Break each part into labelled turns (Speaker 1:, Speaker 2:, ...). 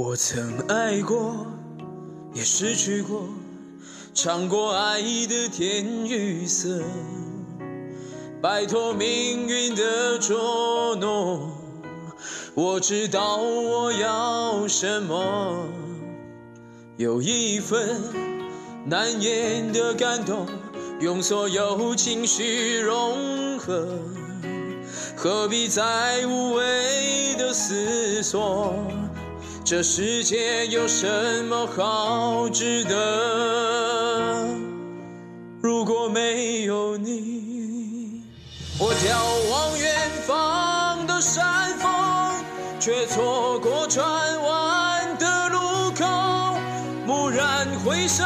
Speaker 1: 我曾爱过，也失去过，尝过爱的甜与涩，摆脱命运的捉弄。我知道我要什么，有一份难言的感动，用所有情绪融合，何必再无谓的思索？这世界有什么好值得？如果没有你，我眺望远方的山峰，却错过转弯的路口。蓦然回首，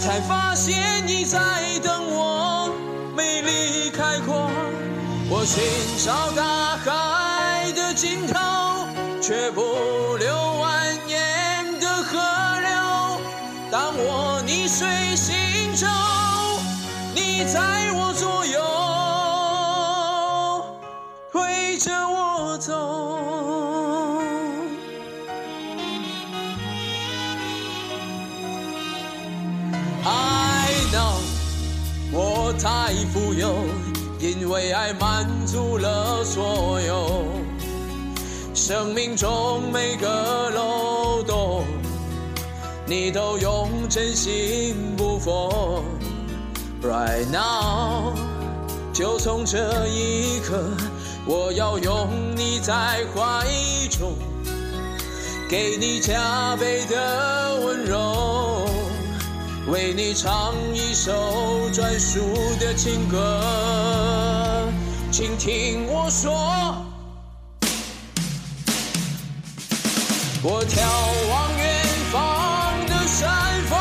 Speaker 1: 才发现你在等我。美丽开阔，我寻找大海的尽头。却不留蜿蜒的河流。当我逆水行舟，你在我左右，推着我走。I know，我太富有，因为爱满足了所有。生命中每个漏洞，你都用真心不缝。Right now，就从这一刻，我要拥你在怀中，给你加倍的温柔，为你唱一首专属的情歌，请听我说。我眺望远方的山峰，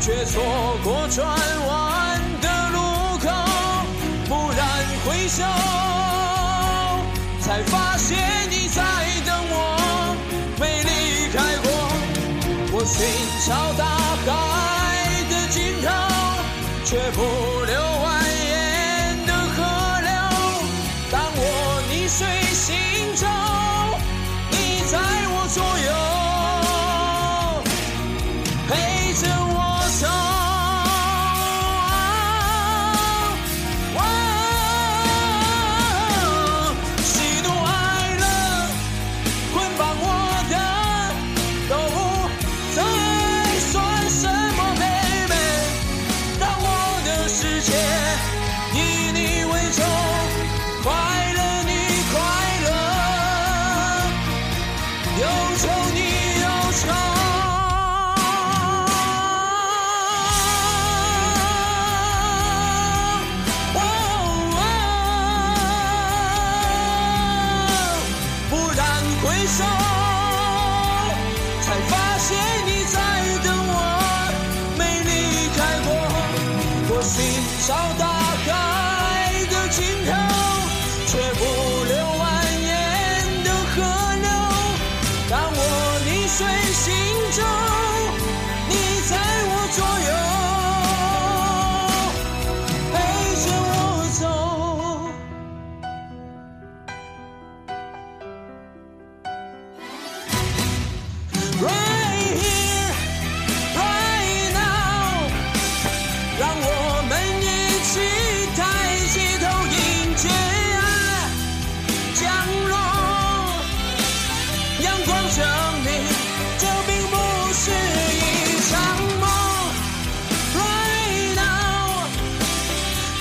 Speaker 1: 却错过转弯的路口。蓦然回首，才发现你在等我。没离开过，我寻找大海的尽头，却不。忧愁你忧愁追寻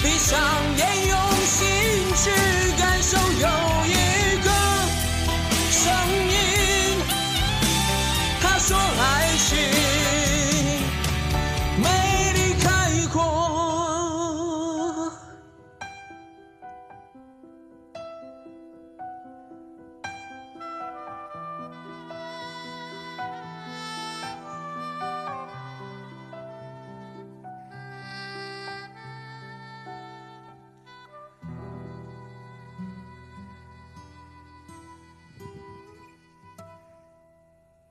Speaker 1: 闭上眼。